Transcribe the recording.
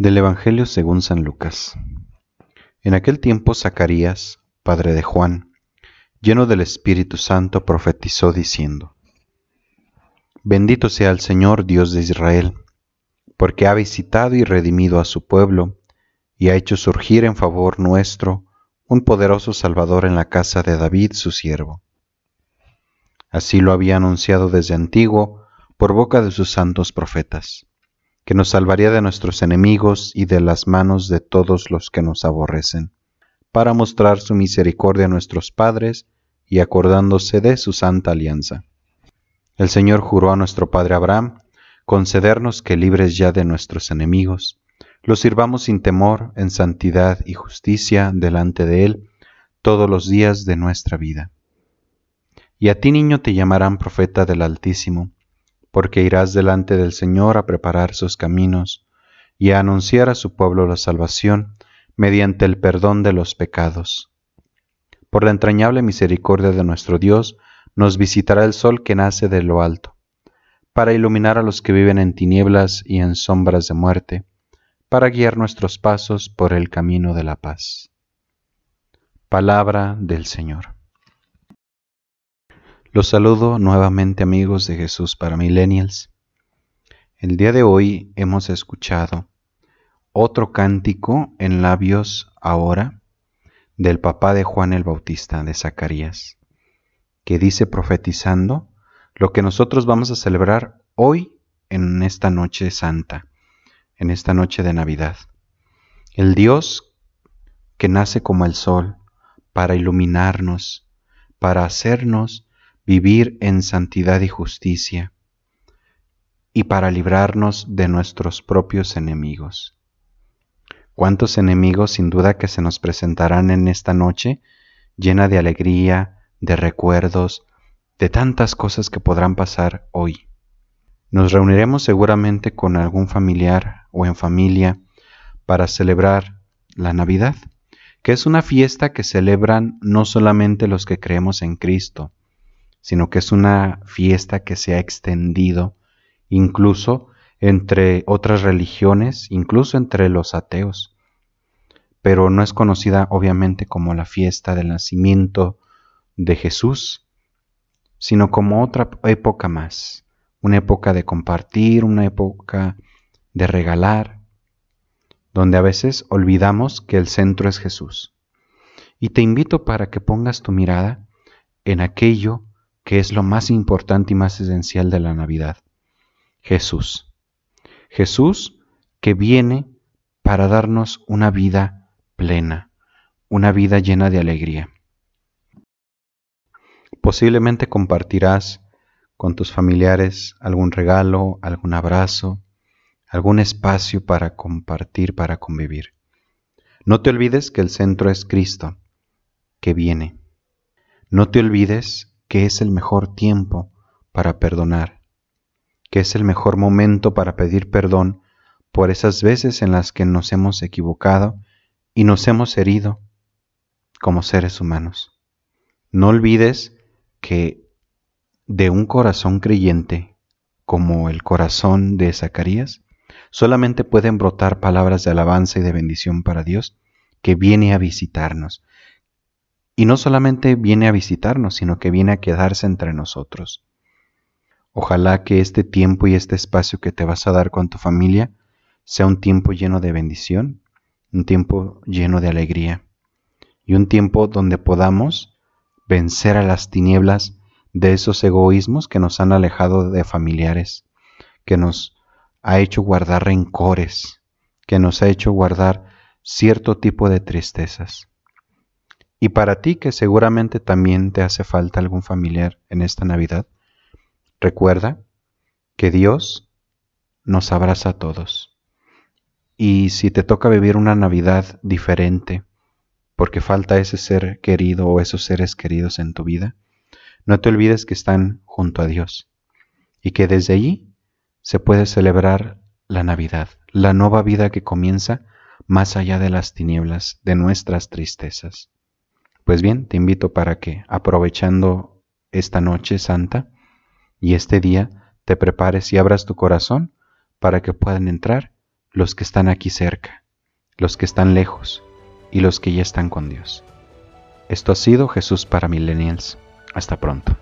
Del Evangelio según San Lucas. En aquel tiempo Zacarías, padre de Juan, lleno del Espíritu Santo, profetizó diciendo, Bendito sea el Señor Dios de Israel, porque ha visitado y redimido a su pueblo, y ha hecho surgir en favor nuestro un poderoso Salvador en la casa de David su siervo. Así lo había anunciado desde antiguo por boca de sus santos profetas que nos salvaría de nuestros enemigos y de las manos de todos los que nos aborrecen, para mostrar su misericordia a nuestros padres y acordándose de su santa alianza. El Señor juró a nuestro Padre Abraham concedernos que libres ya de nuestros enemigos, los sirvamos sin temor en santidad y justicia delante de Él todos los días de nuestra vida. Y a ti niño te llamarán profeta del Altísimo, porque irás delante del Señor a preparar sus caminos y a anunciar a su pueblo la salvación mediante el perdón de los pecados. Por la entrañable misericordia de nuestro Dios, nos visitará el sol que nace de lo alto, para iluminar a los que viven en tinieblas y en sombras de muerte, para guiar nuestros pasos por el camino de la paz. Palabra del Señor. Los saludo nuevamente amigos de Jesús para Millennials. El día de hoy hemos escuchado otro cántico en labios ahora del papá de Juan el Bautista, de Zacarías, que dice profetizando lo que nosotros vamos a celebrar hoy en esta noche santa, en esta noche de Navidad. El Dios que nace como el sol para iluminarnos, para hacernos vivir en santidad y justicia, y para librarnos de nuestros propios enemigos. ¿Cuántos enemigos sin duda que se nos presentarán en esta noche, llena de alegría, de recuerdos, de tantas cosas que podrán pasar hoy? Nos reuniremos seguramente con algún familiar o en familia para celebrar la Navidad, que es una fiesta que celebran no solamente los que creemos en Cristo, sino que es una fiesta que se ha extendido incluso entre otras religiones, incluso entre los ateos, pero no es conocida obviamente como la fiesta del nacimiento de Jesús, sino como otra época más, una época de compartir, una época de regalar, donde a veces olvidamos que el centro es Jesús. Y te invito para que pongas tu mirada en aquello que es lo más importante y más esencial de la Navidad. Jesús. Jesús que viene para darnos una vida plena, una vida llena de alegría. Posiblemente compartirás con tus familiares algún regalo, algún abrazo, algún espacio para compartir, para convivir. No te olvides que el centro es Cristo, que viene. No te olvides que es el mejor tiempo para perdonar, que es el mejor momento para pedir perdón por esas veces en las que nos hemos equivocado y nos hemos herido como seres humanos. No olvides que de un corazón creyente como el corazón de Zacarías, solamente pueden brotar palabras de alabanza y de bendición para Dios que viene a visitarnos, y no solamente viene a visitarnos, sino que viene a quedarse entre nosotros. Ojalá que este tiempo y este espacio que te vas a dar con tu familia sea un tiempo lleno de bendición, un tiempo lleno de alegría y un tiempo donde podamos vencer a las tinieblas de esos egoísmos que nos han alejado de familiares, que nos ha hecho guardar rencores, que nos ha hecho guardar cierto tipo de tristezas. Y para ti que seguramente también te hace falta algún familiar en esta Navidad, recuerda que Dios nos abraza a todos. Y si te toca vivir una Navidad diferente, porque falta ese ser querido o esos seres queridos en tu vida, no te olvides que están junto a Dios y que desde allí se puede celebrar la Navidad, la nueva vida que comienza más allá de las tinieblas de nuestras tristezas. Pues bien, te invito para que, aprovechando esta noche santa y este día, te prepares y abras tu corazón para que puedan entrar los que están aquí cerca, los que están lejos y los que ya están con Dios. Esto ha sido Jesús para Millennials. Hasta pronto.